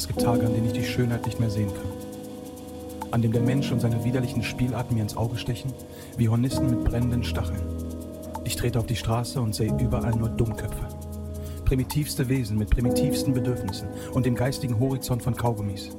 Es gibt Tage, an denen ich die Schönheit nicht mehr sehen kann. An dem der Mensch und seine widerlichen Spielarten mir ins Auge stechen, wie Hornissen mit brennenden Stacheln. Ich trete auf die Straße und sehe überall nur Dummköpfe. Primitivste Wesen mit primitivsten Bedürfnissen und dem geistigen Horizont von Kaugummis.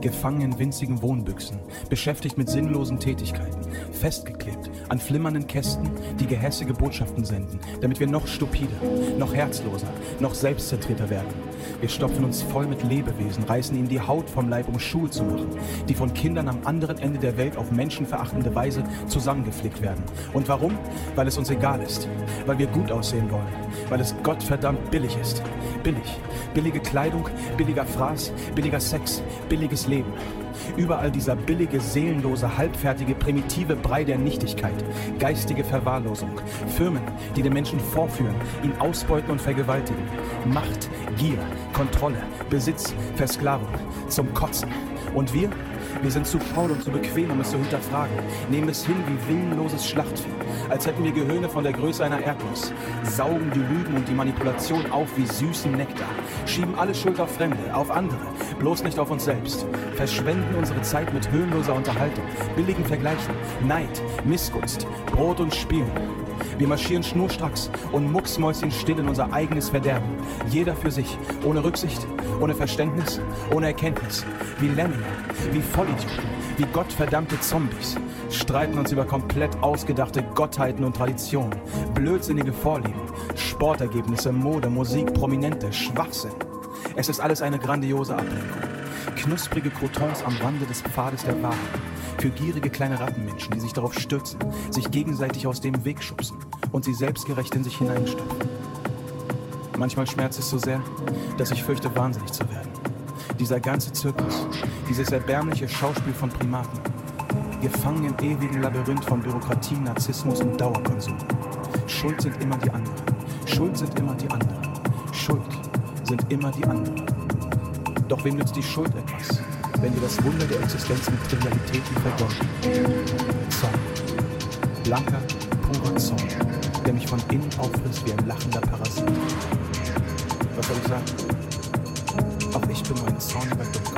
Gefangen in winzigen Wohnbüchsen, beschäftigt mit sinnlosen Tätigkeiten, festgeklebt an flimmernden Kästen, die gehässige Botschaften senden, damit wir noch stupider, noch herzloser, noch selbstzentrierter werden. Wir stopfen uns voll mit Lebewesen, reißen ihnen die Haut vom Leib, um Schuhe zu machen, die von Kindern am anderen Ende der Welt auf menschenverachtende Weise zusammengeflickt werden. Und warum? Weil es uns egal ist, weil wir gut aussehen wollen, weil es Gottverdammt billig ist. Billig. Billige Kleidung, billiger Fraß, billiger Sex, billiges Leben. Überall dieser billige, seelenlose, halbfertige, primitive Brei der Nichtigkeit, geistige Verwahrlosung, Firmen, die den Menschen vorführen, ihn ausbeuten und vergewaltigen, Macht, Gier, Kontrolle, Besitz, Versklavung, zum Kotzen. Und wir? Wir sind zu faul und zu bequem, um es zu hinterfragen, nehmen es hin wie willenloses Schlachtvieh, als hätten wir Gehirne von der Größe einer Erdnuss, saugen die Lügen und die Manipulation auf wie süßen Nektar, schieben alle Schuld auf Fremde, auf andere, bloß nicht auf uns selbst, verschwenden unsere Zeit mit höhenloser Unterhaltung, billigen Vergleichen, Neid, Missgunst, Brot und Spielen. Wir marschieren schnurstracks und mucksmäuschenstill in unser eigenes Verderben. Jeder für sich, ohne Rücksicht, ohne Verständnis, ohne Erkenntnis. Wie Lemminge, wie Vollidioten, wie gottverdammte Zombies. Streiten uns über komplett ausgedachte Gottheiten und Traditionen. Blödsinnige Vorlieben, Sportergebnisse, Mode, Musik, Prominente, Schwachsinn. Es ist alles eine grandiose Ablenkung. Knusprige Crotons am Rande des Pfades der Wahrheit. Für gierige kleine Rattenmenschen, die sich darauf stürzen, sich gegenseitig aus dem Weg schubsen und sie selbstgerecht in sich hineinstopfen. Manchmal schmerzt es so sehr, dass ich fürchte, wahnsinnig zu werden. Dieser ganze Zirkus, dieses erbärmliche Schauspiel von Primaten, gefangen im ewigen Labyrinth von Bürokratie, Narzissmus und Dauerkonsum. Schuld sind immer die anderen. Schuld sind immer die anderen. Schuld sind immer die anderen. Doch wem nützt die Schuld etwas, wenn wir das Wunder der Existenz mit Trivialitäten vergolden? Zorn. Blanker, purer Zorn, der mich von innen auffrisst wie ein lachender Parasit. Was soll ich sagen? Auch ich bin ein zorniger Dummkopf.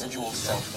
residual self